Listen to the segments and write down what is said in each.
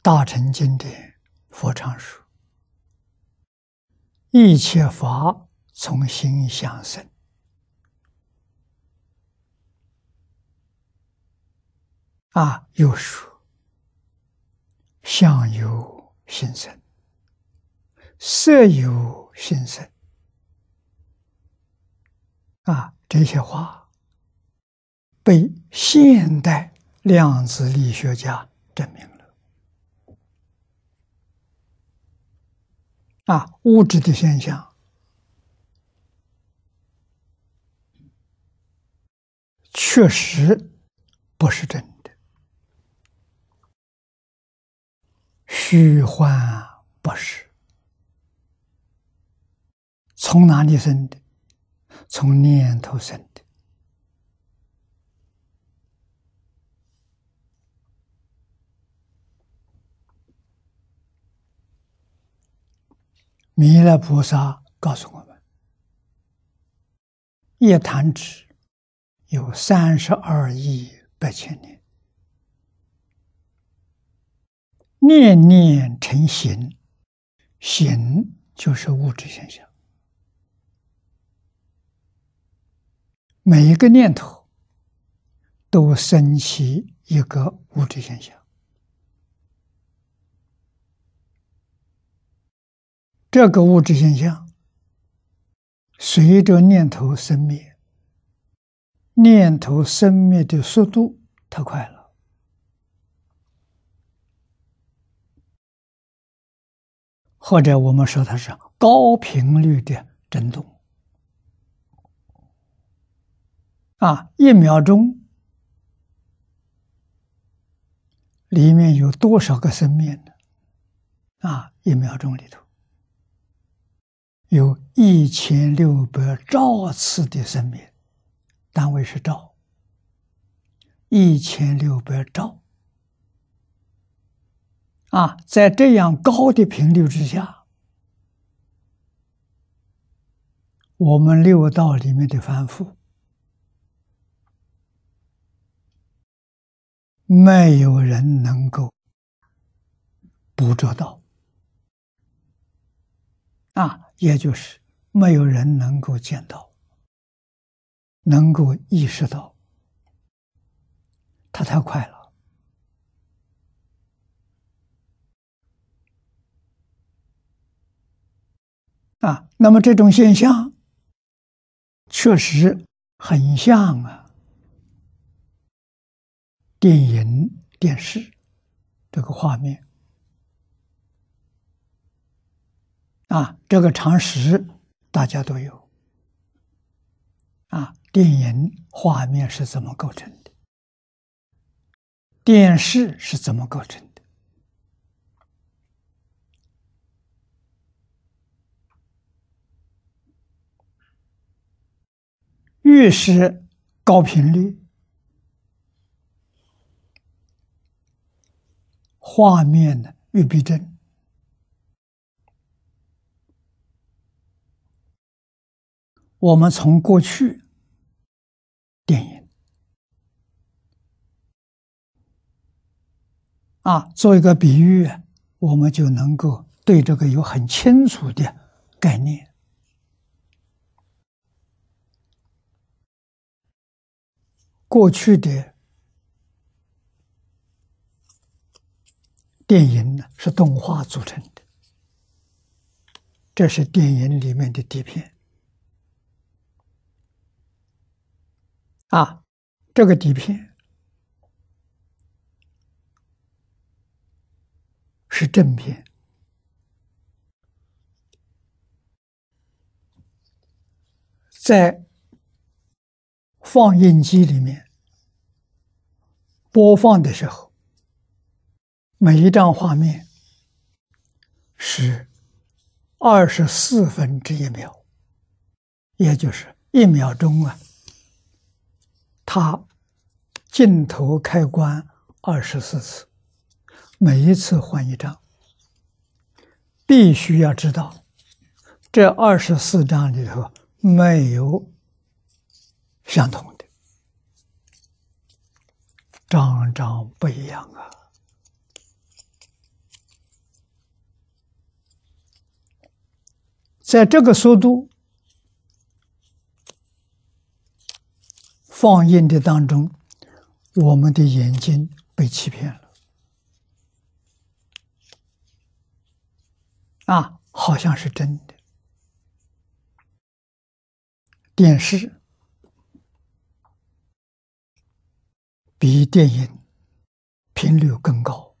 大乘经典，佛常说：“一切法从心想生。”啊，又说：“相由心生，色由心生。”啊，这些话被现代量子力学家证明了。啊，物质的现象确实不是真的，虚幻不实。从哪里生的？从念头生的。弥勒菩萨告诉我们：一弹指有三十二亿八千年，念念成形，形就是物质现象。每一个念头都升起一个物质现象。这个物质现象随着念头生灭，念头生灭的速度太快了，或者我们说它是高频率的振动啊！一秒钟里面有多少个生灭呢？啊，一秒钟里头。有一千六百兆次的生命，单位是兆，一千六百兆。啊，在这样高的频率之下，我们六道里面的凡夫，没有人能够捕捉到。啊。也就是没有人能够见到，能够意识到，他太快了啊！那么这种现象确实很像啊，电影、电视这个画面。啊，这个常识大家都有。啊，电影画面是怎么构成的？电视是怎么构成的？越是高频率，画面呢越逼真。我们从过去电影啊做一个比喻，我们就能够对这个有很清楚的概念。过去的电影呢是动画组成的，这是电影里面的底片。啊，这个底片是正片，在放映机里面播放的时候，每一张画面是二十四分之一秒，也就是一秒钟啊。他镜头开关二十四次每一次换一张。必须要知道这二十四张里头没有相同的。张张不一样啊。在这个速度放映的当中，我们的眼睛被欺骗了。啊，好像是真的。电视比电影频率更高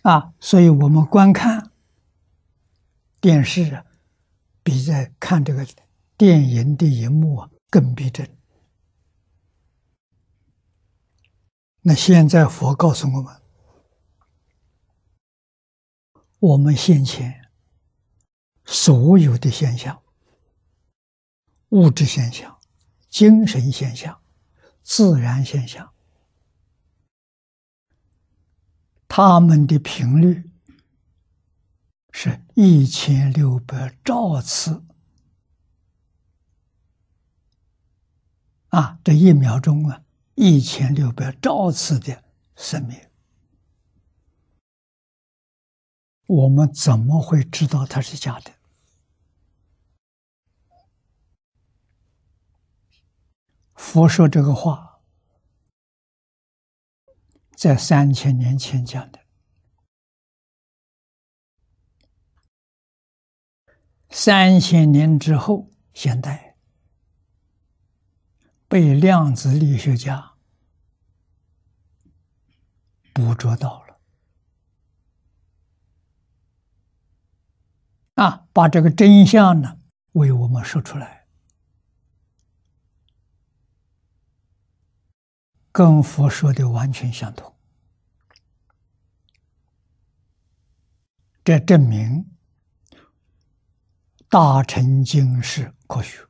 啊，所以我们观看电视啊比在看这个电影的荧幕啊更逼真。那现在佛告诉我们。我们先前所有的现象、物质现象、精神现象、自然现象，它们的频率是一千六百兆次啊！这一秒钟啊，一千六百兆次的生命。我们怎么会知道它是假的？佛说这个话，在三千年前讲的，三千年之后，现代被量子力学家捕捉到了。啊，把这个真相呢为我们说出来，跟佛说的完全相同。这证明大乘经是科学。